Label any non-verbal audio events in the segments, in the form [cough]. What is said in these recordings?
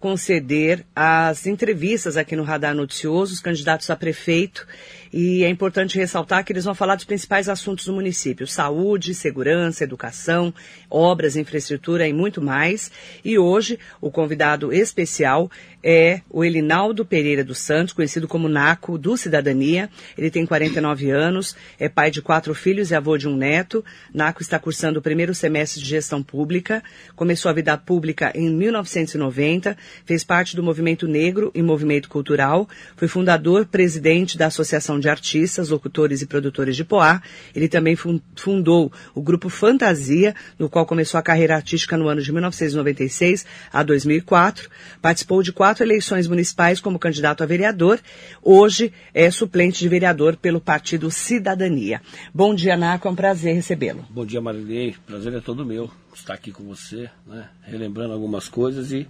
conceder as entrevistas aqui no Radar Noticioso, os candidatos a prefeito e é importante ressaltar que eles vão falar dos principais assuntos do município: saúde, segurança, educação, obras, infraestrutura e muito mais. E hoje, o convidado especial é o Elinaldo Pereira dos Santos, conhecido como Naco do Cidadania. Ele tem 49 anos, é pai de quatro filhos e avô de um neto. Naco está cursando o primeiro semestre de gestão pública, começou a vida pública em 1990, fez parte do movimento negro e movimento cultural, foi fundador, presidente da Associação de Artistas, Locutores e Produtores de Poá. Ele também fundou o grupo Fantasia, no qual começou a carreira artística no ano de 1996 a 2004. Participou de quatro eleições municipais como candidato a vereador. Hoje é suplente de vereador pelo Partido Cidadania. Bom dia, Naco. É um prazer recebê-lo. Bom dia, Marilei. Prazer é todo meu estar aqui com você, né? relembrando algumas coisas e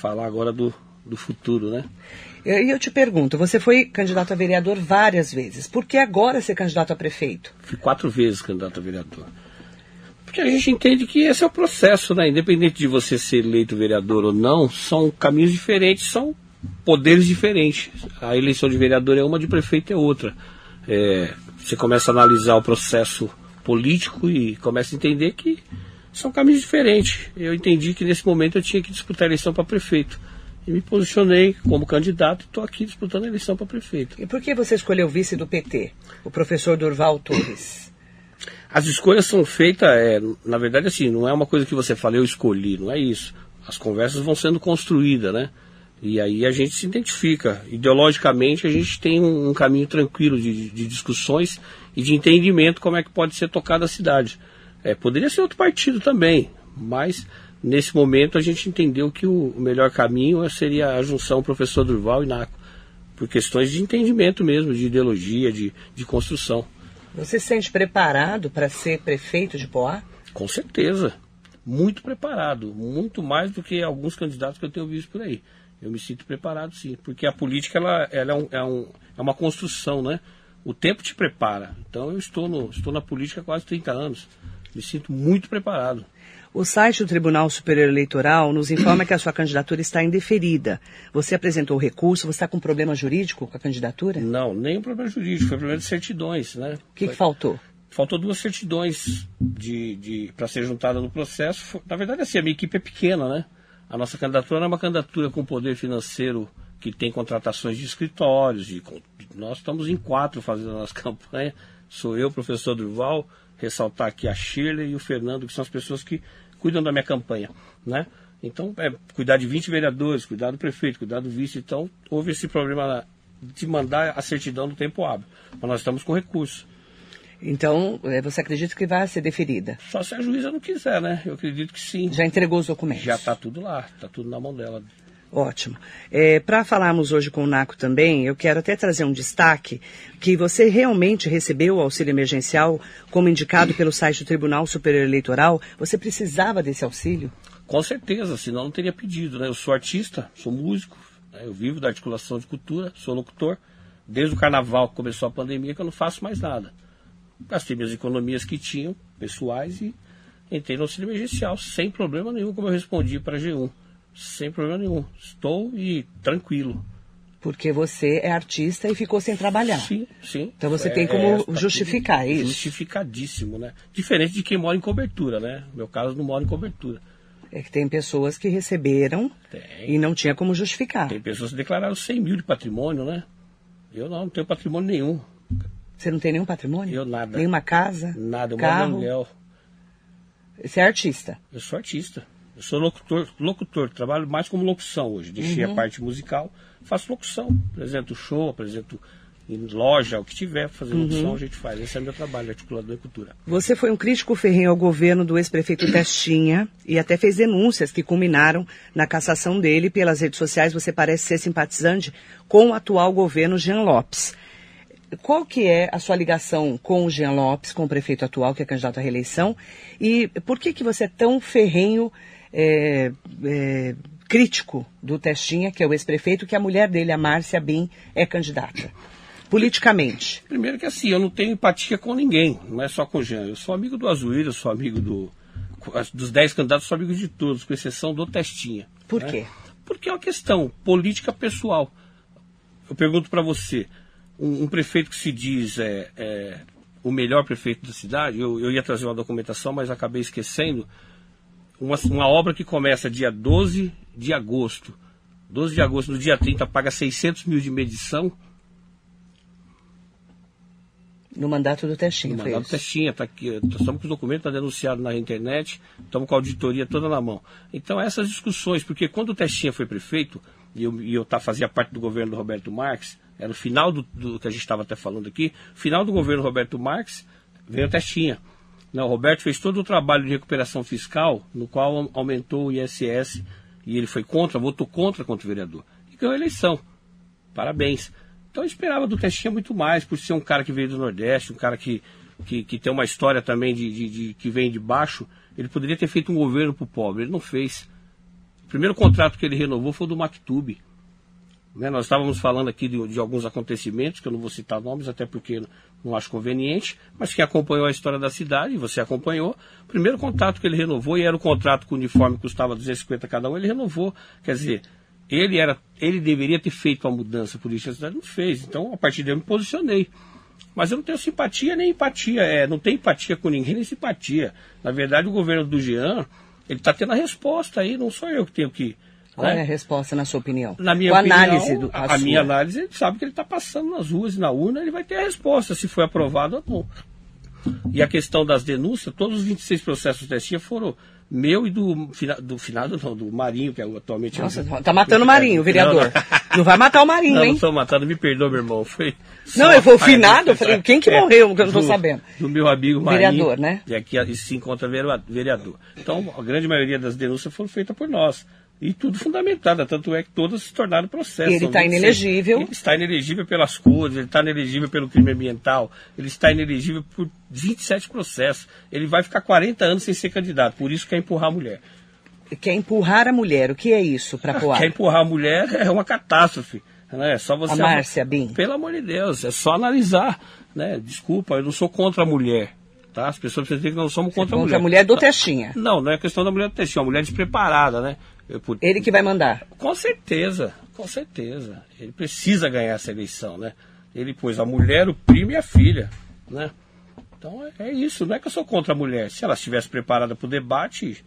falar agora do, do futuro, né? E eu te pergunto, você foi candidato a vereador várias vezes. Por que agora ser candidato a prefeito? Fui quatro vezes candidato a vereador. Porque a gente entende que esse é o processo, né? Independente de você ser eleito vereador ou não, são caminhos diferentes, são poderes diferentes. A eleição de vereador é uma, de prefeito é outra. É, você começa a analisar o processo político e começa a entender que são caminhos diferentes. Eu entendi que nesse momento eu tinha que disputar a eleição para prefeito e me posicionei como candidato e estou aqui disputando a eleição para prefeito. E por que você escolheu o vice do PT, o professor Durval Torres? As escolhas são feitas, é, na verdade, assim, não é uma coisa que você fala, eu escolhi, não é isso. As conversas vão sendo construídas, né? E aí a gente se identifica. Ideologicamente, a gente tem um, um caminho tranquilo de, de, discussões e de entendimento como é que pode ser tocada a cidade. É, poderia ser outro partido também, mas nesse momento a gente entendeu que o melhor caminho seria a junção professor Durval e Naco, por questões de entendimento mesmo, de ideologia, de, de construção. Você se sente preparado para ser prefeito de Poá? Com certeza. Muito preparado. Muito mais do que alguns candidatos que eu tenho visto por aí. Eu me sinto preparado sim, porque a política ela, ela é, um, é, um, é uma construção, né? O tempo te prepara. Então eu estou, no, estou na política há quase 30 anos. Me sinto muito preparado. O site do Tribunal Superior Eleitoral nos informa que a sua candidatura está indeferida. Você apresentou o recurso, você está com problema jurídico com a candidatura? Não, nem um problema jurídico, foi problema de certidões, né? O que, que faltou? Faltou duas certidões de, de para ser juntada no processo. Na verdade, assim, a minha equipe é pequena, né? A nossa candidatura é uma candidatura com poder financeiro que tem contratações de escritórios. De, nós estamos em quatro fazendo a nossa [laughs] campanha. Sou eu, professor Durval, ressaltar aqui a Shirley e o Fernando, que são as pessoas que cuidam da minha campanha, né? Então, é cuidar de 20 vereadores, cuidar do prefeito, cuidar do vice. Então, houve esse problema de mandar a certidão no tempo hábil. Mas nós estamos com recurso. Então, é, você acredita que vai ser deferida? Só se a juíza não quiser, né? Eu acredito que sim. Já entregou os documentos? Já está tudo lá, está tudo na mão dela. Ótimo. É, Para falarmos hoje com o NACO também, eu quero até trazer um destaque que você realmente recebeu o auxílio emergencial como indicado pelo site do Tribunal Superior Eleitoral. Você precisava desse auxílio? Com certeza, senão não teria pedido. Né? Eu sou artista, sou músico, né? eu vivo da articulação de cultura, sou locutor. Desde o carnaval que começou a pandemia que eu não faço mais nada. Gastei minhas economias que tinham, pessoais, e entrei no auxílio emergencial sem problema nenhum, como eu respondi para a G1 sem problema nenhum. Estou e tranquilo. Porque você é artista e ficou sem trabalhar. Sim, sim. Então você é, tem como é, justificar isso. Justificadíssimo, né? Diferente de quem mora em cobertura, né? No meu caso, não mora em cobertura. É que tem pessoas que receberam tem. e não tinha como justificar. Tem pessoas que declararam 100 mil de patrimônio, né? Eu não, não tenho patrimônio nenhum. Você não tem nenhum patrimônio? Eu nada. Nenhuma casa? Nada, eu carro? moro aluguel. Você é artista? Eu sou artista. Eu sou locutor, locutor, trabalho mais como locução hoje. Deixei uhum. a parte musical, faço locução, apresento show, apresento em loja, o que tiver, fazendo opção, a gente faz. Esse é o meu trabalho, articulador e cultura. Você foi um crítico ferrenho ao governo do ex-prefeito [coughs] Testinha e até fez denúncias que culminaram na cassação dele pelas redes sociais. Você parece ser simpatizante com o atual governo Jean Lopes. Qual que é a sua ligação com o Jean Lopes, com o prefeito atual, que é candidato à reeleição? E por que, que você é tão ferrenho, é, é, crítico do Testinha, que é o ex-prefeito, que a mulher dele, a Márcia Bin, é candidata? politicamente? Primeiro que assim, eu não tenho empatia com ninguém, não é só com o Jean. Eu sou amigo do Azuíra, sou amigo do, dos dez candidatos, sou amigo de todos, com exceção do Testinha. Por né? quê? Porque é uma questão política pessoal. Eu pergunto para você, um, um, prefeito que se diz é, é, o melhor prefeito da cidade, eu, eu, ia trazer uma documentação, mas acabei esquecendo, uma, uma obra que começa dia 12 de agosto. 12 de agosto, no dia 30, paga 600 mil de medição, no mandato do Testinha, No mandato do Testinha, tá aqui, estamos com os documentos, está denunciado na internet, estamos com a auditoria toda na mão. Então, essas discussões, porque quando o Testinha foi prefeito, e eu, e eu tá, fazia parte do governo do Roberto Marques, era o final do, do que a gente estava até falando aqui, final do governo Roberto Marques, veio o Testinha. Não, o Roberto fez todo o trabalho de recuperação fiscal, no qual aumentou o ISS, e ele foi contra, votou contra contra o vereador. E ganhou a eleição. Parabéns. Então eu esperava do Testinha muito mais, por ser um cara que veio do Nordeste, um cara que, que, que tem uma história também de, de, de, que vem de baixo. Ele poderia ter feito um governo para o pobre, ele não fez. O primeiro contrato que ele renovou foi o do Mactube. Né, nós estávamos falando aqui de, de, alguns acontecimentos, que eu não vou citar nomes, até porque não acho conveniente, mas quem acompanhou a história da cidade, você acompanhou, o primeiro contrato que ele renovou, e era o contrato com o uniforme que custava 250 cada um, ele renovou. Quer dizer, ele, era, ele deveria ter feito a mudança política da cidade, não fez. Então, a partir daí, eu me posicionei. Mas eu não tenho simpatia nem empatia. É, não tenho empatia com ninguém, nem simpatia. Na verdade, o governo do Jean, ele está tendo a resposta aí, não sou eu que tenho que. Qual né? é a resposta, na sua opinião? Na minha Qual opinião, análise do, a, a minha análise, ele sabe que ele está passando nas ruas e na urna, ele vai ter a resposta, se foi aprovado ou não. E a questão das denúncias, todos os 26 processos testia foram meu e do, do finado, não, do Marinho, que é atualmente... Nossa, é, tá matando o Marinho, o vereador. Não, não. não, vai matar o Marinho, não, hein? Não, estou matando, me perdoa, meu irmão. Foi não, eu o finado, eu falei, quem que é, morreu, que eu não estou sabendo? Do meu amigo Marinho. Vereador, né? E aqui se encontra vereador. Então, a grande maioria das denúncias foram feitas por nós. E tudo fundamentada, tanto é que todas se tornaram processos. Ele está inelegível. Ele está inelegível pelas cores, ele está inelegível pelo crime ambiental, ele está inelegível por 27 processos. Ele vai ficar 40 anos sem ser candidato, por isso quer empurrar a mulher. Quer empurrar a mulher, o que é isso para [laughs] Poá? Quer empurrar a mulher é uma catástrofe. Né? É só você. A Márcia, Bim. Pelo amor de Deus, é só analisar. Né? Desculpa, eu não sou contra a mulher. Tá? As pessoas precisam entender que nós somos contra, contra a mulher. a mulher do Testinha. Não, não é questão da mulher do Testinha, é uma mulher despreparada, né? Por... Ele que vai mandar. Com certeza, com certeza. Ele precisa ganhar essa eleição, né? Ele pôs a mulher, o primo e a filha, né? Então é, é isso, não é que eu sou contra a mulher. Se ela estivesse preparada para o debate,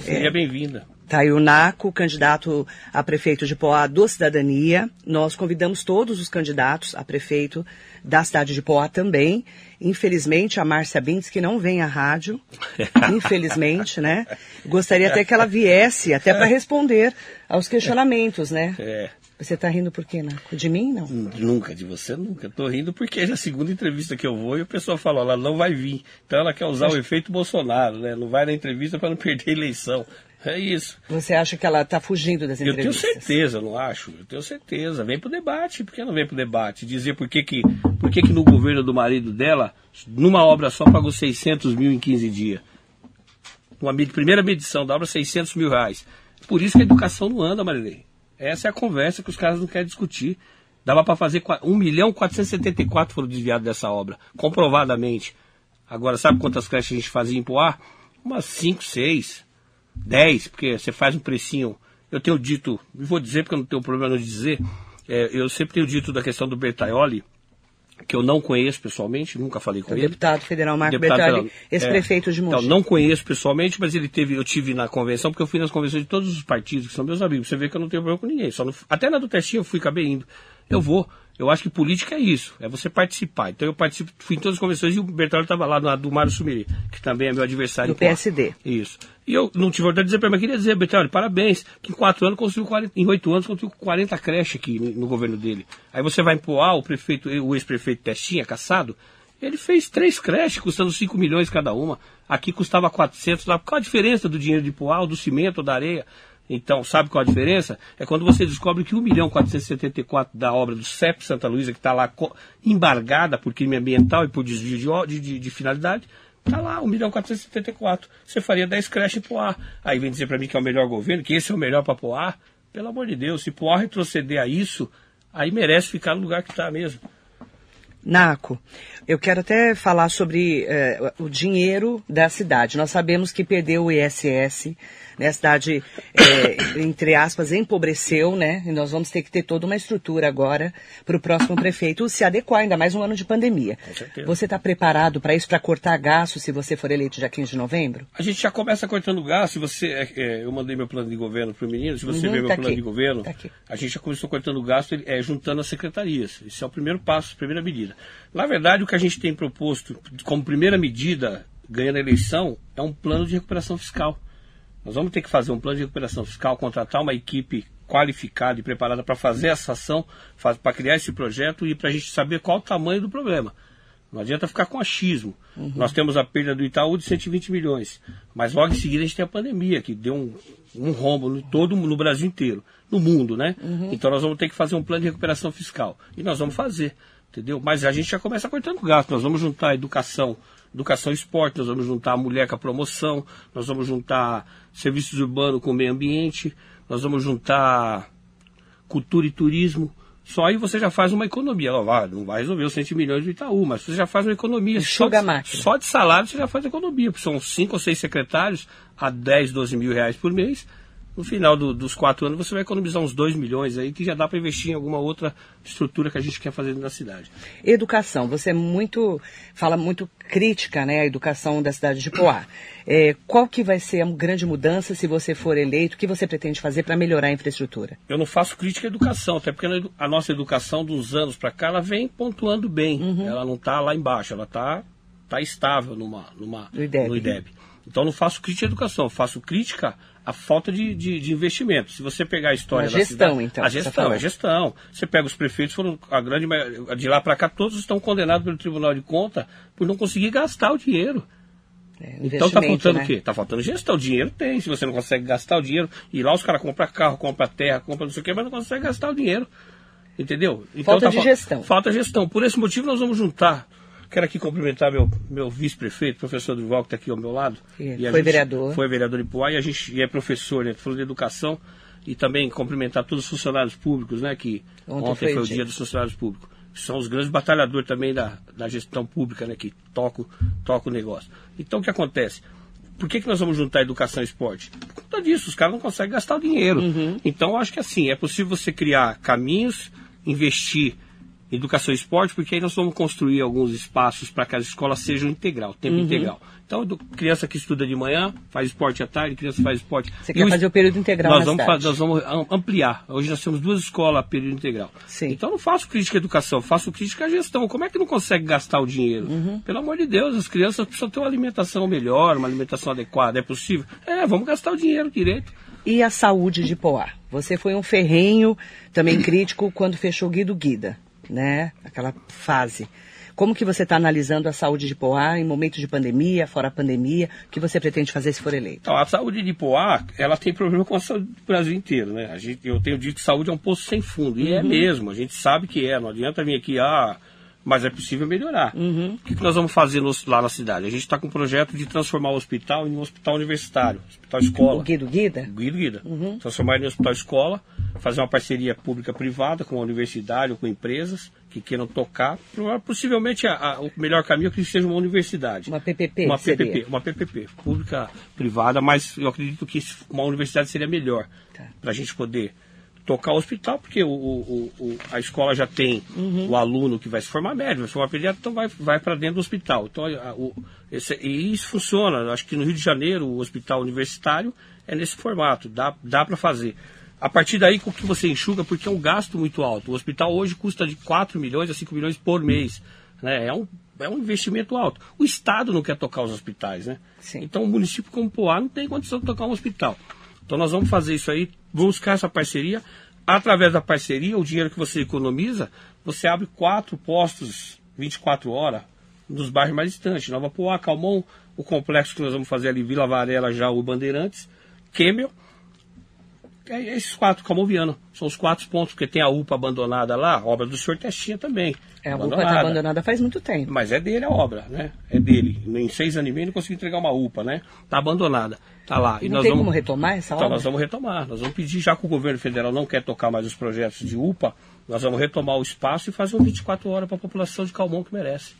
seria é. bem-vinda. Tá aí o Naco, candidato a prefeito de Poá do Cidadania. Nós convidamos todos os candidatos a prefeito da cidade de Poá também. Infelizmente, a Márcia Bins, que não vem à rádio, [laughs] infelizmente, né? Gostaria até que ela viesse, até para responder aos questionamentos, né? É. Você está rindo por quê, Naco? De mim, não? Nunca, de você nunca. Estou rindo porque é a segunda entrevista que eu vou e o pessoal falou, ela não vai vir. Então ela quer usar [laughs] o efeito Bolsonaro, né? Não vai na entrevista para não perder a eleição. É isso. Você acha que ela está fugindo das entrevistas? Eu tenho certeza, não acho. Eu tenho certeza. Vem para o debate. Por que não vem para o debate? Dizer por que, que, por que, que no governo do marido dela, numa obra só, pagou 600 mil em 15 dias. Uma primeira medição da obra, 600 mil reais. Por isso que a educação não anda, Marilei. Essa é a conversa que os caras não querem discutir. Dava para fazer 1 milhão 474 foram desviados dessa obra, comprovadamente. Agora, sabe quantas creches a gente fazia em Poá? Umas 5, 6. 10, porque você faz um precinho. Eu tenho dito, vou dizer porque eu não tenho problema de dizer, é, eu sempre tenho dito da questão do Bertaioli, que eu não conheço pessoalmente, nunca falei com o ele. Deputado federal Marco deputado Bertaioli, ex-prefeito é, de Mogi. Então, não conheço pessoalmente, mas ele teve, eu tive na convenção, porque eu fui nas convenções de todos os partidos, que são meus amigos. Você vê que eu não tenho problema com ninguém. Só até na do Testinho eu fui, acabei indo. Eu vou. Eu acho que política é isso, é você participar. Então eu participo, fui em todas as convenções e o Bertolli estava lá na do Mário Sumiri, que também é meu adversário. Do PSD. Isso. E eu não tive vontade de dizer para mas queria dizer, Betel, parabéns, que em quatro anos construiu 40, em oito anos construiu 40 creches aqui no governo dele. Aí você vai em Poá, o prefeito, o ex-prefeito Testinha, caçado, ele fez três creches, custando 5 milhões cada uma. Aqui custava 400. Lá. Qual a diferença do dinheiro de Poá, do cimento, da areia? Então, sabe qual a diferença? É quando você descobre que 1 milhão 474 da obra do CEP Santa Luísa, que está lá embargada por crime ambiental e por desvio de, de, de finalidade, está lá, 1 milhão 474. Você faria 10 creches em Poá. Aí vem dizer para mim que é o melhor governo, que esse é o melhor para Poá. Pelo amor de Deus, se Poá retroceder a isso, aí merece ficar no lugar que está mesmo. Naco, eu quero até falar sobre eh, o dinheiro da cidade. Nós sabemos que perdeu o ISS, né? A cidade, é, entre aspas, empobreceu, né? E nós vamos ter que ter toda uma estrutura agora para o próximo prefeito se adequar, ainda mais um ano de pandemia. Com certeza. Você está preparado para isso, para cortar gasto se você for eleito dia 15 de novembro? A gente já começa cortando gasto. Se você, é, é, eu mandei meu plano de governo para o menino, se você Uhum, ver meu tá plano aqui. de governo, Tá a gente já começou cortando gasto é, juntando as secretarias. Esse é o primeiro passo, a primeira medida. Na verdade, o que a gente tem proposto como primeira medida, ganhando a eleição, é um plano de recuperação fiscal. Nós vamos ter que fazer um plano de recuperação fiscal, contratar uma equipe qualificada e preparada para fazer essa ação, para criar esse projeto e para a gente saber qual o tamanho do problema. Não adianta ficar com achismo. Nós temos a perda do Itaú de 120 milhões, mas logo em seguida a gente tem a pandemia, que deu um, um rombo no, todo no Brasil inteiro, no mundo, né? Então nós vamos ter que fazer um plano de recuperação fiscal. E nós vamos fazer, entendeu? Mas a gente já começa cortando gasto. Nós vamos juntar a educação, educação e esporte, nós vamos juntar a mulher com a promoção, nós vamos juntar serviços urbanos com o meio ambiente, nós vamos juntar cultura e turismo. Só aí você já faz uma economia. Ó, vai, não vai resolver os 100 milhões do Itaú, mas você já faz uma economia. Só de, só de salário você já faz economia, porque são cinco ou seis secretários a 10, 12 mil reais por mês. No final do- dos quatro anos você vai economizar uns 2 milhões aí, que já dá para investir em alguma outra estrutura que a gente quer fazer da cidade. Educação, você é muito, fala muito crítica, né, à educação da cidade de Poá. É, qual que vai ser a grande mudança se você for eleito? O que você pretende fazer para melhorar a infraestrutura? Eu não faço crítica à educação, até porque na a nossa educação dos anos para cá, ela vem pontuando bem. Uhum. Ela não está lá embaixo, ela está tá estável numa, numa, No IDEB. no IDEB. Então não faço crítica à educação, eu faço crítica à falta de, de, de investimento. Se você pegar a história A da gestão, cidade, então, A você gestão, é gestão. Você pega os prefeitos, foram a grande maioria- de lá para cá, todos estão condenados pelo Tribunal de Conta por não conseguir gastar o dinheiro. É, Então tá faltando né? o quê? Tá faltando gestão. Dinheiro tem. Se você não consegue gastar o dinheiro, e lá os caras compram carro, compram terra, compram não sei o quê, mas não consegue gastar o dinheiro. Entendeu? Então Falta de fal- gestão. Falta gestão. Por esse motivo nós vamos juntar. Quero aqui cumprimentar meu, meu vice-prefeito, professor Durval, que está aqui ao meu lado. E a foi vereador. Foi vereador em Poá e a gente e é professor, né? Falou de educação e também cumprimentar todos os funcionários públicos, né? Que Ontem ontem, foi foi, o dia. dos funcionários públicos. São os grandes batalhadores também da, da gestão pública, né? Que tocam toca o negócio. Então o que acontece? Por que, que nós vamos juntar educação e esporte? Por conta disso, os caras não conseguem gastar o dinheiro. Uhum. Então, eu acho que assim, é possível você criar caminhos, investir educação e esporte, porque aí nós vamos construir alguns espaços para que as escolas sejam integral, tempo Uhum. integral. Então, edu- criança que estuda de manhã, faz esporte à tarde, criança faz esporte. Você E quer o fazer o período integral nós vamos, cidade. nós vamos am- ampliar. Hoje nós temos duas escolas a período integral. Sim. Então, não faço crítica à educação, faço crítica à gestão. Como é que não consegue gastar o dinheiro? Uhum. Pelo amor de Deus, as crianças precisam ter uma alimentação melhor, uma alimentação adequada. É possível? É, vamos gastar o dinheiro direito. E a saúde de Poá? Você foi um ferrenho, também crítico, quando fechou Guido Guida, né? Aquela fase. Como que você está analisando a saúde de Poá em momento de pandemia, fora a pandemia? O que você pretende fazer se for eleito? Então, a saúde de Poá, ela tem problema com a saúde do Brasil inteiro, né? A gente, eu tenho dito que saúde é um poço sem fundo. E é mesmo, a gente sabe que é. Não adianta vir aqui, ah, mas é possível melhorar. O que, que nós vamos fazer lá na cidade? A gente está com um projeto de transformar o hospital em um hospital universitário, hospital escola. O Guido Guida? Guido Guida. Transformar ele em hospital escola, fazer uma parceria pública-privada com a universidade ou com empresas que queiram tocar. Possivelmente a- a- o melhor caminho é que seja uma universidade. Uma PPP Uma seria? PPP, uma PPP, pública-privada, mas eu acredito que uma universidade seria melhor Tá. para a gente poder tocar o hospital, porque o, o- o- a escola já tem Uhum. o aluno que vai se formar médico, vai se formar pediatra, então vai, vai para dentro do hospital. Então, a- o- esse- e isso funciona. Acho que no Rio de Janeiro, o hospital universitário é nesse formato, dá, dá para fazer. A partir daí, com que você enxuga, porque é um gasto muito alto. O hospital hoje custa de 4 milhões a 5 milhões por mês. Né? É, um, é um investimento alto. O Estado não quer tocar os hospitais, né? Sim. Então o município como Poá não tem condição de tocar um hospital. Então nós vamos fazer isso aí, buscar essa parceria. Através da parceria, o dinheiro que você economiza, você abre quatro postos 24 horas nos bairros mais distantes. Nova Poá, Calmon, o complexo que nós vamos fazer ali, Vila Varela, já o Bandeirantes, Kemel. É, esses quatro, Calmoviano, são os quatro pontos, porque tem a UPA abandonada lá, a obra do senhor Testinha também. É, a UPA está abandonada faz muito tempo. Mas é dele a obra, né? É dele. Em seis anos e meio não consegui entregar uma UPA, né? Está abandonada. Está lá. E não tem vamos... como retomar essa então, obra? nós vamos retomar. Nós vamos pedir, já que o governo federal não quer tocar mais os projetos de UPA, nós vamos retomar o espaço e fazer um 24 horas para a população de Calmon que merece.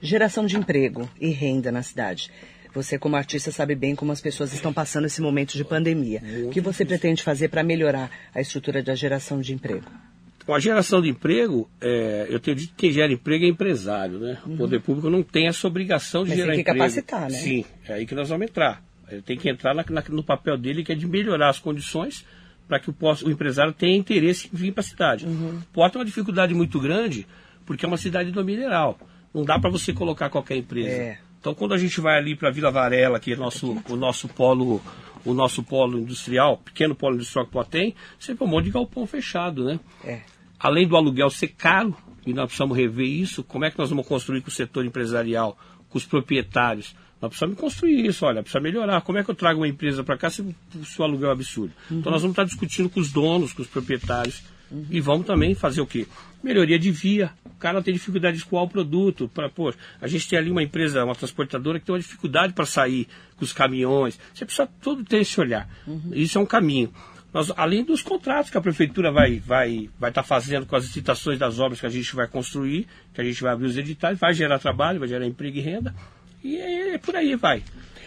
Geração de emprego e renda na cidade. Você, como artista, sabe bem como as pessoas estão passando esse momento de pandemia. O que você pretende fazer para melhorar a estrutura da geração de emprego? Com a geração de emprego, é, eu tenho dito que quem gera emprego é empresário, né? Uhum. O poder público não tem essa obrigação de Mas gerar tem que emprego. capacitar, né? Sim, é aí que nós vamos entrar. Ele tem que entrar na, na, no papel dele, que é de melhorar as condições para que o, o, empresário tenha interesse em vir para a cidade. Uhum. Porto é uma dificuldade muito grande, porque é uma cidade do mineral. Não dá para você colocar qualquer empresa. É. Então, quando a gente vai ali para Vila Varela, que é nosso, o nosso polo o nosso polo industrial, pequeno polo industrial que tem, sempre um monte de galpão fechado, né? É. Além do aluguel ser caro, e nós precisamos rever isso, como é que nós vamos construir com o setor empresarial, com os proprietários? Nós precisamos construir isso, olha, precisa melhorar. Como é que eu trago uma empresa para cá se, se, o aluguel é absurdo? Uhum. Então nós vamos estar discutindo com os donos, com os proprietários, Uhum. E vamos também fazer o quê? Melhoria de via. O cara tem dificuldade de escoar o produto. Pra, pô, a gente tem ali uma empresa, uma transportadora que tem uma dificuldade para sair com os caminhões. Você precisa todo ter esse olhar. Uhum. Isso é um caminho. Nós, além dos contratos que a prefeitura vai estar vai, vai tá fazendo com as licitações das obras que a gente vai construir, que a gente vai abrir os editais, vai gerar trabalho, vai gerar emprego e renda. E é, é por aí vai.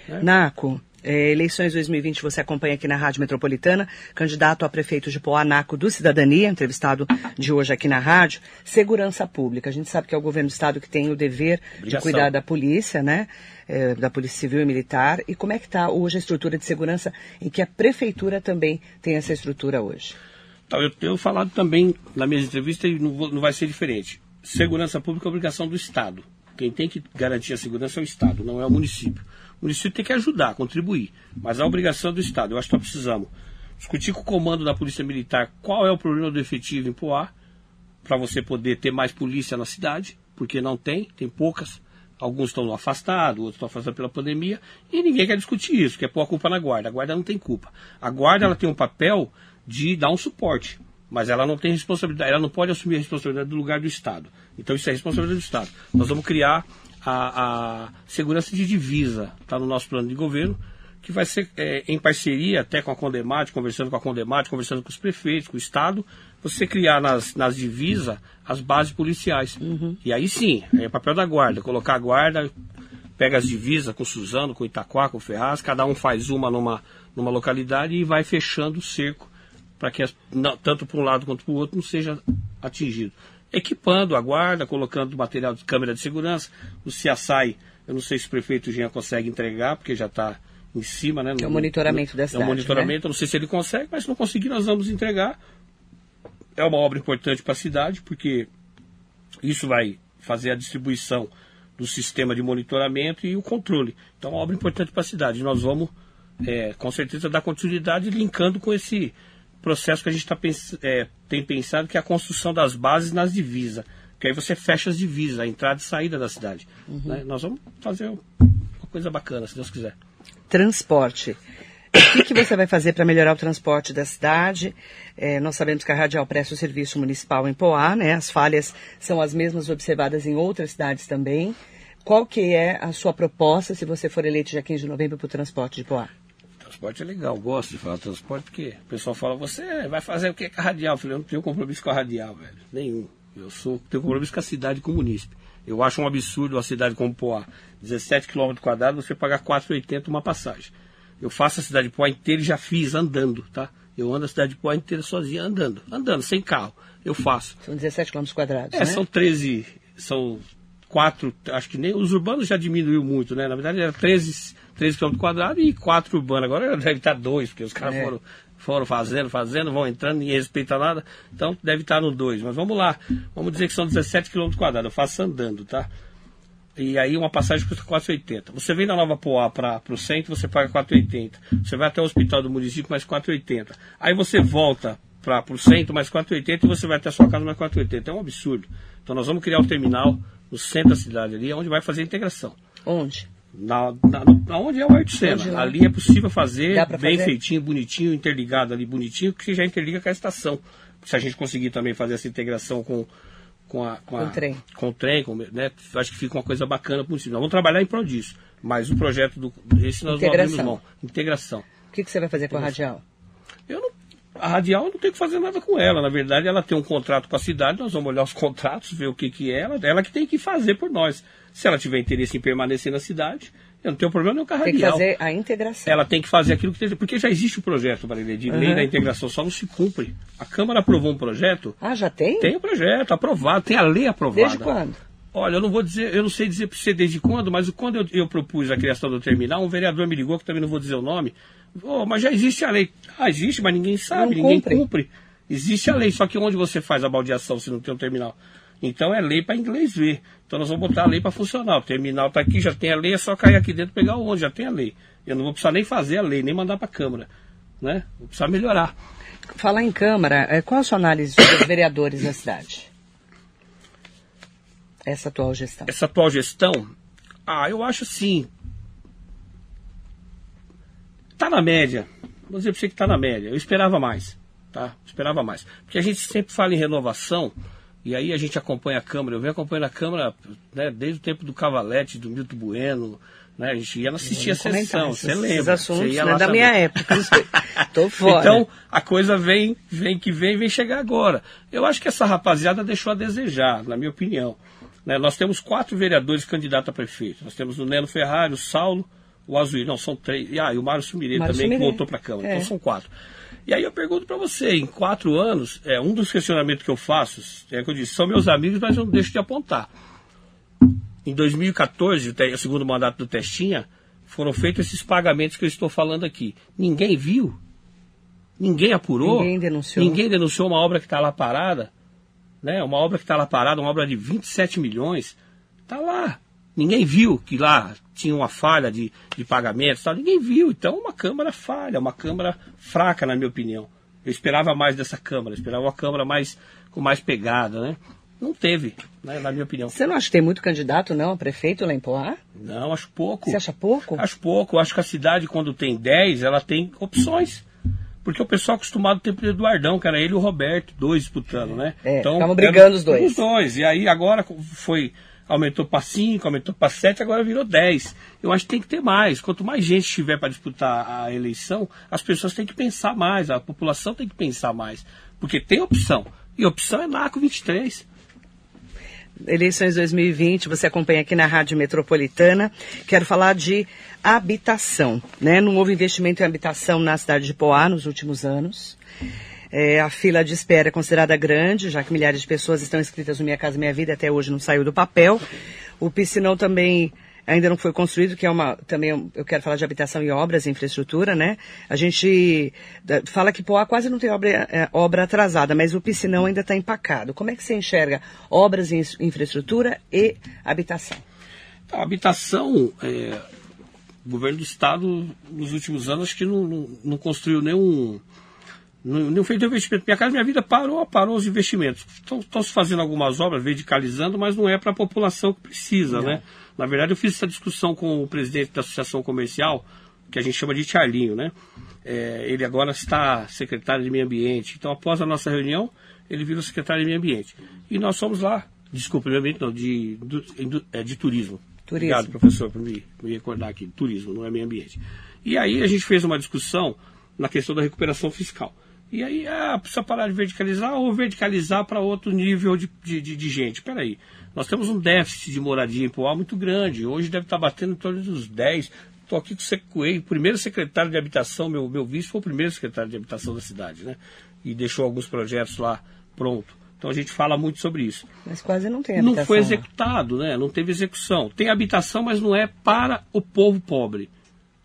Né? Naco, é, eleições 2020 você acompanha aqui na Rádio Metropolitana, candidato a prefeito de Poanaco do Cidadania, entrevistado de hoje aqui na rádio. Segurança Pública, a gente sabe que é o governo do Estado que tem o dever Obrigação. de cuidar da polícia, né? É, da Polícia Civil e Militar. E como é que está hoje a estrutura de segurança em que a Prefeitura também tem essa estrutura hoje? Então, eu tenho falado também na minha entrevista e não, vou, não vai ser diferente. Segurança Pública é obrigação do Estado. Quem tem que garantir a segurança é o Estado, não é o município. O município tem que ajudar, contribuir, mas a obrigação do Estado. Eu acho que nós precisamos discutir com o comando da Polícia Militar qual é o problema do efetivo em Poá, para você poder ter mais polícia na cidade, porque não tem, tem poucas. Alguns estão afastados, outros estão afastados pela pandemia, e ninguém quer discutir isso, quer pôr a culpa na guarda. A guarda não tem culpa. A guarda ela tem um papel de dar um suporte, mas ela não tem responsabilidade, ela não pode assumir a responsabilidade do lugar do Estado. Então isso é responsabilidade do Estado. Nós vamos criar a, a segurança de divisa, está no nosso plano de governo, que vai ser é, em parceria até com a Condemate, conversando com a Condemate, conversando com os prefeitos, com o Estado, você criar nas, nas divisas as bases policiais. Uhum. E aí sim, é papel da guarda, colocar a guarda, pega as divisas com Suzano, com Itaquá, com Ferraz, cada um faz uma numa, numa localidade e vai fechando o cerco para que as, não, tanto para um lado quanto para o outro não seja atingido equipando a guarda, colocando material de câmera de segurança. O CIASAI, eu não sei se o prefeito Jean consegue entregar, porque já está em cima, né? No, é o monitoramento no, da cidade. É o monitoramento, né? não sei se ele consegue, mas se não conseguir, nós vamos entregar. É uma obra importante para a cidade, porque isso vai fazer a distribuição do sistema de monitoramento e o controle. Então, é uma obra importante para a cidade. Nós vamos, é, com certeza, dar continuidade linkando com esse processo que a gente tá é, tem pensado, que é a construção das bases nas divisas. Que aí você fecha as divisas, a entrada e saída da cidade. Uhum. Né? Nós vamos fazer uma coisa bacana, se Deus quiser. Transporte. O que, que você vai fazer para melhorar o transporte da cidade? É, nós sabemos que a Radial presta o serviço municipal em Poá, né? As falhas são as mesmas observadas em outras cidades também. Qual que é a sua proposta, se você for eleito dia 15 de novembro, para o transporte de Poá? Transporte é legal, gosto de falar transporte, porque o pessoal fala, você vai fazer o que com a radial? Eu falei, eu não tenho compromisso com a radial, velho. Nenhum. Eu sou, tenho compromisso com a cidade com o munícipe. Eu acho um absurdo uma cidade como Poá, 17 km quadrados, você pagar 4,80 uma passagem. Eu faço a cidade de Poá inteira e já fiz andando, tá? Eu ando a cidade de Poá inteira sozinha, andando, andando, sem carro. Eu faço. São 17 km quadrados. É, né? são 13, são quatro, acho que nem os urbanos já diminuiu muito, né? Na verdade era 13 13 km quadrados e 4 urbanos. Agora deve estar 2, porque os caras é. foram, foram fazendo, fazendo, vão entrando, ninguém respeita nada. Então deve estar no 2. Mas vamos lá. Vamos dizer que são 17 km quadrados. Eu faço andando, tá? E aí uma passagem custa 4,80. Você vem da Nova Poá para o centro, você paga 4,80. Você vai até o hospital do município, mais 4,80. Aí você volta para o centro, mais 4,80 e você vai até a sua casa, mais 4,80. É um absurdo. Então nós vamos criar um terminal no centro da cidade ali, onde vai fazer a integração. Onde? Na, na, na onde é o Arte Sena. Ali é possível fazer bem fazer? feitinho, bonitinho, interligado ali, bonitinho, que já interliga com a estação. Se a gente conseguir também fazer essa integração com com, a, com, a, com o trem. Com o trem, com, né? Acho que fica uma coisa bacana possível. Nós vamos trabalhar em prol disso. Mas o projeto do. Esse nós Integração. vamos abrir mão. Integração. O que, que você vai fazer com a Radial? Eu não, a Radial eu não tenho que fazer nada com ela. Na verdade, ela tem um contrato com a cidade, nós vamos olhar os [laughs] contratos, ver o que, que é ela. Ela que tem que fazer por nós. Se ela tiver interesse em permanecer na cidade, eu não tenho problema nenhum com a Radial. Tem que fazer a integração. Ela tem que fazer aquilo que tem. Porque já existe o projeto, Marília, de uhum. lei da integração, só não se cumpre. A Câmara aprovou um projeto. Ah, já tem? Tem o um projeto aprovado, tem a lei aprovada. Desde quando? Olha, eu não vou dizer, eu não sei dizer para você desde quando, mas quando eu, eu, propus a criação do terminal, um vereador me ligou, que também não vou dizer o nome, oh, mas já existe a lei. Ah, existe, mas ninguém sabe, não ninguém cumpre. cumpre. Existe a lei, só que onde você faz a baldeação se não tem um terminal? Então é lei para inglês ver. Então nós vamos botar a lei para funcionar. O terminal está aqui, já tem a lei, é só cair aqui dentro e pegar o ônibus, já tem a lei. Eu não vou precisar nem fazer a lei, nem mandar para a Câmara. Né? Vou precisar melhorar. Falar em Câmara, é, qual a sua análise dos [coughs] vereadores da cidade? Essa atual gestão. Essa atual gestão? Ah, eu acho assim. Tá na média. Vou dizer para você que tá na média. Eu esperava mais. Tá? Esperava mais. Porque a gente sempre fala em renovação. E aí a gente acompanha a Câmara, eu venho acompanhando a Câmara né, desde o tempo do Cavalete, do Milton Bueno, né, a gente ia assistir a sessão, você lembra? Assuntos, você ia né, da minha época, [laughs] tô fora. Então, a coisa vem, vem que vem, vem chegar agora. Eu acho que essa rapaziada deixou a desejar, na minha opinião. Né, nós temos quatro vereadores candidatos a prefeito. Nós temos o Neno Ferrari, o Saulo, o Azuir, não, são três. Ah, e o Mário Sumirê também, Sumirê. que voltou para a Câmara. É. Então são quatro. E aí eu pergunto para você, em quatro anos, é, um dos questionamentos que eu faço, é que eu disse, são meus amigos, mas eu não deixo de apontar. Em 2014, o segundo mandato do Testinha, foram feitos esses pagamentos que eu estou falando aqui. Ninguém viu? Ninguém apurou? Ninguém denunciou. Ninguém denunciou uma obra que está lá parada? Né? Uma obra que está lá parada, uma obra de 27 milhões. Está lá. Ninguém viu que lá tinha uma falha de, de pagamentos, tal. ninguém viu. Então, uma Câmara falha, uma Câmara fraca, na minha opinião. Eu esperava mais dessa Câmara, eu esperava uma Câmara mais, com mais pegada, né? Não teve, né, na minha opinião. Você não acha que tem muito candidato, não, a prefeito lá em Poá? Não, acho pouco. Você acha pouco? Acho pouco. Acho que a cidade, quando tem 10, ela tem opções. Porque o pessoal acostumado tem o Eduardão, que era ele e o Roberto, dois disputando, né? É, então, brigando os dois. Os dois. E aí agora foi aumentou para 5, aumentou para 7, agora virou 10. Eu acho que tem que ter mais. Quanto mais gente tiver para disputar a eleição, as pessoas têm que pensar mais, a população tem que pensar mais. Porque tem opção. E opção é NACO 23. Eleições 2020, você acompanha aqui na Rádio Metropolitana. Quero falar de habitação. Né? Não houve investimento em habitação na cidade de Poá nos últimos anos. É, a fila de espera é considerada grande, já que milhares de pessoas estão inscritas no Minha Casa Minha Vida até hoje não saiu do papel. O piscinão também ainda não foi construído, que é uma, também eu quero falar de habitação e obras e infraestrutura, né? A gente fala que Poá quase não tem obra, é, obra atrasada, mas o piscinão ainda está empacado. Como é que você enxerga obras e infraestrutura e habitação? A habitação, é, o governo do estado nos últimos anos acho que não, não, não construiu nenhum não, fez investimento. Minha casa, minha vida parou, parou os investimentos. Estão se fazendo algumas obras, verticalizando, mas não é para a população que precisa, não. né? Na verdade, eu fiz essa discussão com o presidente da Associação Comercial, que a gente chama de Charlinho, né? É, ele agora está secretário de Meio Ambiente. Então, após a nossa reunião, ele virou secretário de Meio Ambiente. E nós fomos lá, desculpa, meio ambiente não, de, de, é, de turismo. Turismo. Obrigado, professor, por me, me recordar aqui. Turismo, não é meio ambiente. E aí a gente fez uma discussão na questão da recuperação fiscal. E aí, ah, precisa parar de verticalizar ou verticalizar para outro nível de, de, de, de gente. Espera aí, nós temos um déficit de moradia em Poá muito grande. Hoje deve estar batendo em torno dos 10. Estou aqui com o primeiro secretário de habitação, meu, meu vice foi o primeiro secretário de habitação da cidade, né? E deixou alguns projetos lá pronto. Então a gente fala muito sobre isso. Mas quase não tem habitação. Não foi executado, né? Não teve execução. Tem habitação, mas não é para o povo pobre.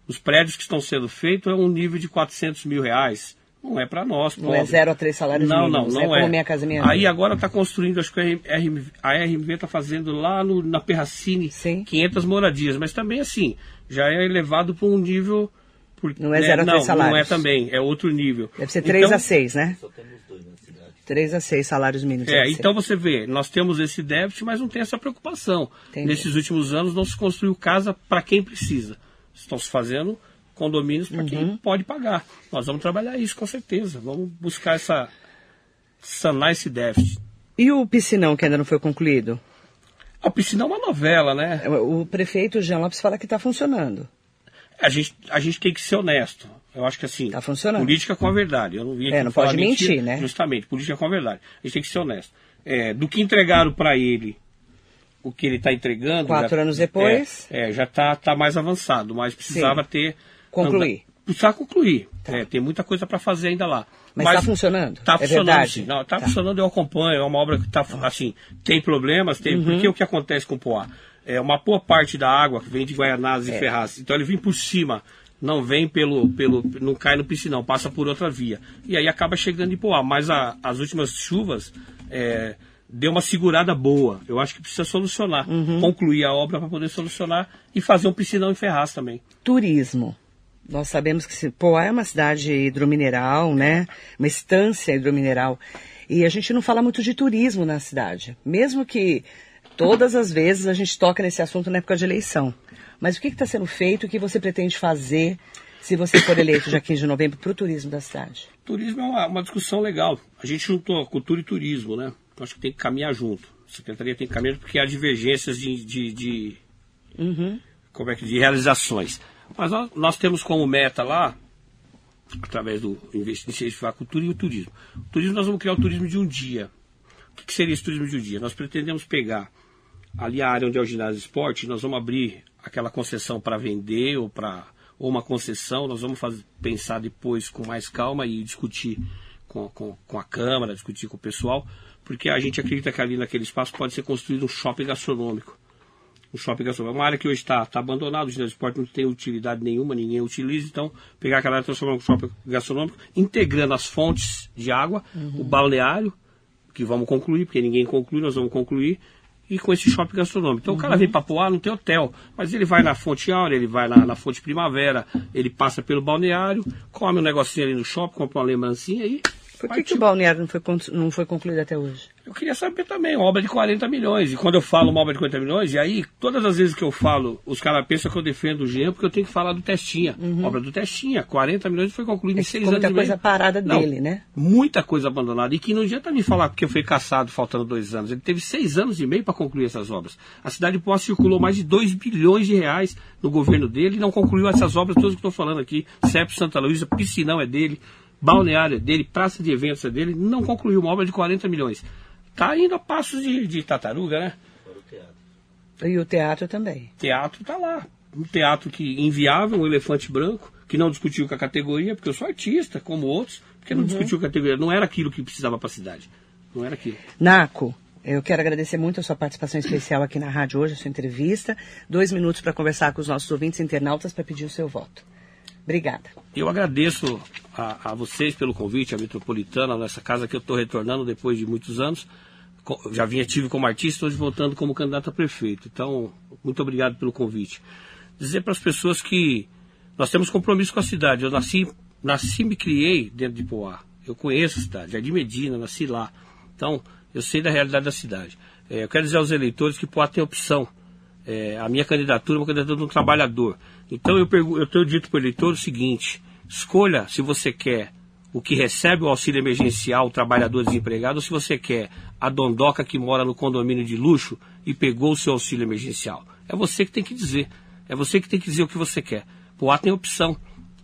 Os prédios que estão sendo feitos é um nível de 400 mil reais, Não é para nós, Não é zero a três salários não, mínimos. Não, é não como é. Minha Casa Minha Aí Vida. agora está construindo, acho que a RMV, a RMV está fazendo lá no, na Perracine Sim. 500 moradias, mas também assim, já é elevado para um nível... Por, Não é né, zero a não, três Não é salários. também, é outro nível. Deve ser 3 Então- a 6, né? 3 a 6 salários mínimos. É, deve ser. então você vê, nós temos esse déficit, mas não tem essa preocupação. Entendi. Nesses últimos anos não se construiu casa para quem precisa. Estão se fazendo condomínios para Uhum. quem pode pagar. Nós vamos trabalhar isso com certeza. Vamos buscar essa sanar esse déficit. E o piscinão que ainda não foi concluído? A piscina é uma novela, né? O prefeito Jean Lopes fala que está funcionando. A gente, a gente tem que ser honesto. Eu acho que assim. Tá funcionando. Política com a verdade. Eu não vim aqui É, não pode mentira, mentir, né? Justamente, política com a verdade. A gente tem que ser honesto. É, do que entregaram para ele, o que ele está entregando. Quatro já- anos depois? É, é, já está tá mais avançado, mas precisava Sim. ter. Concluir. Não, precisava concluir. Tá. É, tem muita coisa para fazer ainda lá. Mas está funcionando? Está É funcionando, verdade? sim. Não, tá, Tá. funcionando, eu acompanho. É uma obra que está, assim, tem problemas, tem. Uhum. Porque o que acontece com o Poá? É uma boa parte da água que vem de Guaianazes É. e Ferraz. Então ele vem por cima, não vem pelo, pelo. não cai no piscinão, passa por outra via. E aí acaba chegando em Poá. Mas a- as últimas chuvas é, deu uma segurada boa. Eu acho que precisa solucionar. Uhum. Concluir a obra para poder solucionar e fazer um piscinão em Ferraz também. Turismo. Nós sabemos que Poá é uma cidade hidromineral, né? Uma estância hidromineral. E a gente não fala muito de turismo na cidade. Mesmo que todas as vezes a gente toca nesse assunto na época de eleição. Mas o que está sendo feito? O que você pretende fazer se você for eleito dia 15 de novembro para o turismo da cidade? Turismo é uma, uma discussão legal. A gente juntou cultura e turismo, né? Então, acho que tem que caminhar junto. A secretaria tem que caminhar porque há divergências de, de, de- como é que de realizações. Mas nós, nós temos como meta lá, através do investimento a cultura e o turismo. O turismo nós vamos criar o turismo de um dia. O que, que seria esse turismo de um dia? Nós pretendemos pegar ali a área onde é o ginásio de esporte, nós vamos abrir aquela concessão para vender ou para ou uma concessão, nós vamos fazer, pensar depois com mais calma e discutir com, com, com a Câmara, discutir com o pessoal, porque a gente acredita que ali naquele espaço pode ser construído um shopping gastronômico. Um shopping gastronômico. É uma área que hoje está tá abandonada, o ginásio de esporte não tem utilidade nenhuma, ninguém utiliza, então pegar aquela área e transformar um shopping gastronômico, integrando as fontes de água, o balneário, que vamos concluir, porque ninguém conclui, nós vamos concluir, e com esse shopping gastronômico. Então o cara vem para Poá, não tem hotel, mas ele vai na Fonte Áurea, ele vai na, na Fonte Primavera, ele passa pelo balneário, come um negocinho ali no shopping, compra uma lembrancinha e. Por que, que o balneário não foi, não foi concluído até hoje? Eu queria saber também, uma obra de 40 milhões. E quando eu falo uma obra de 40 milhões, e aí, todas as vezes que eu falo, os caras pensam que eu defendo o Jean, porque eu tenho que falar do Testinha. Obra do Testinha, 40 milhões foi concluída em Uhum. É 6 ficou anos muita e meio. coisa parada Não, dele, né? Muita coisa abandonada. E que não adianta me falar porque eu fui caçado faltando dois anos. Ele teve seis anos e meio para concluir essas obras. A cidade de circulou mais de 2 bilhões de reais no governo dele e não concluiu essas obras todas que estou falando aqui. CEP Santa Luísa, piscinão é dele, balneário é dele, praça de eventos dele. Não concluiu uma obra de 40 milhões. Está indo a passos de, de tartaruga, né? E o teatro também. teatro tá lá. Um teatro que inviável, um elefante branco, que não discutiu com a categoria, porque eu sou artista, como outros, porque não discutiu com a categoria. Não era aquilo que precisava para a cidade. Não era aquilo. Naco, eu quero agradecer muito a sua participação especial aqui na rádio hoje, a sua entrevista. Dois minutos para conversar com os nossos ouvintes internautas para pedir o seu voto. Obrigada. Eu agradeço a, a vocês pelo convite, a Metropolitana, nessa casa que eu estou retornando depois de muitos anos. Já vinha tive como artista, hoje voltando como candidato a prefeito. Então, muito obrigado pelo convite. Dizer para as pessoas que nós temos compromisso com a cidade. Eu nasci, nasci me criei dentro de Poá. Eu conheço a cidade, Jardim Medina, nasci lá. Então, eu sei da realidade da cidade. É, eu quero dizer aos eleitores que Poá tem opção. É, a minha candidatura é uma candidatura de um trabalhador. Então eu, pergu- eu tenho dito para o eleitor o seguinte: escolha se você quer o que recebe o auxílio emergencial, o trabalhador desempregado, ou se você quer a dondoca que mora no condomínio de luxo e pegou o seu auxílio emergencial. É você que tem que dizer. É você que tem que dizer o que você quer. Poá tem opção.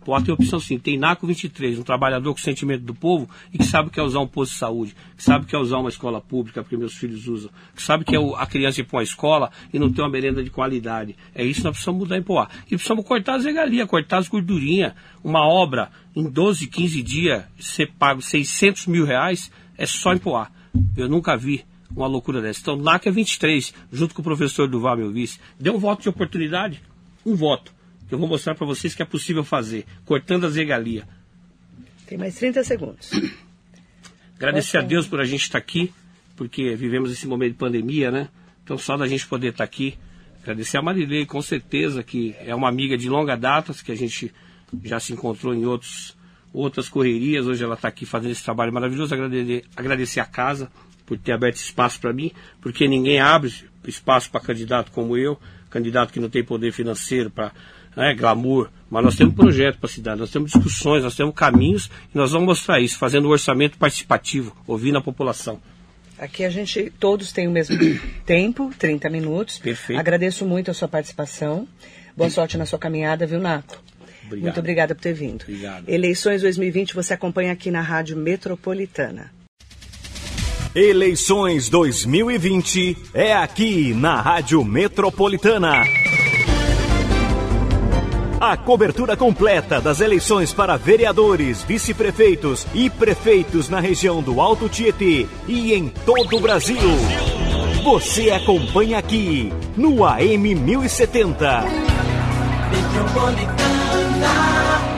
Poá tem opção sim. Tem NACO 23, um trabalhador com sentimento do povo e que sabe que é usar um posto de saúde, que sabe que é usar uma escola pública, porque meus filhos usam, que sabe que é a criança ir para uma escola e não ter uma merenda de qualidade. É isso que nós precisamos mudar em Poá. E precisamos cortar as regalias, cortar as gordurinhas. Uma obra em 12, 15 dias, ser pago 600 mil reais, é só em Poá. Eu nunca vi uma loucura dessa. Então, NAC é 23, junto com o professor Duval, meu vice. Dê um voto de oportunidade, um voto. Que Eu vou mostrar para vocês que é possível fazer, cortando as regalias. Tem mais 30 segundos. [clears throat] Agradecer a Deus por a gente estar aqui, porque vivemos esse momento de pandemia, né? Então, só da gente poder estar aqui. Agradecer a Marilei, com certeza, que é uma amiga de longa data, que a gente já se encontrou em outros, outras correrias. Hoje ela está aqui fazendo esse trabalho maravilhoso. Agradecer, agradecer a casa por ter aberto espaço para mim, porque ninguém abre espaço para candidato como eu, candidato que não tem poder financeiro para né, glamour, mas nós temos projeto para a cidade, nós temos discussões, nós temos caminhos e nós vamos mostrar isso, fazendo um orçamento participativo, ouvindo a população. Aqui a gente, todos têm o mesmo [coughs] tempo, 30 minutos. Perfeito. Agradeço muito a sua participação. Boa sorte na sua caminhada, viu, Naco? Obrigado. Muito obrigada por ter vindo. Obrigado. Eleições 2020 você acompanha aqui na Rádio Metropolitana. Eleições 2020 é aqui na Rádio Metropolitana. A cobertura completa das eleições para vereadores, vice-prefeitos e prefeitos na região do Alto Tietê e em todo o Brasil. Você acompanha aqui no AM 1070. Metropolitana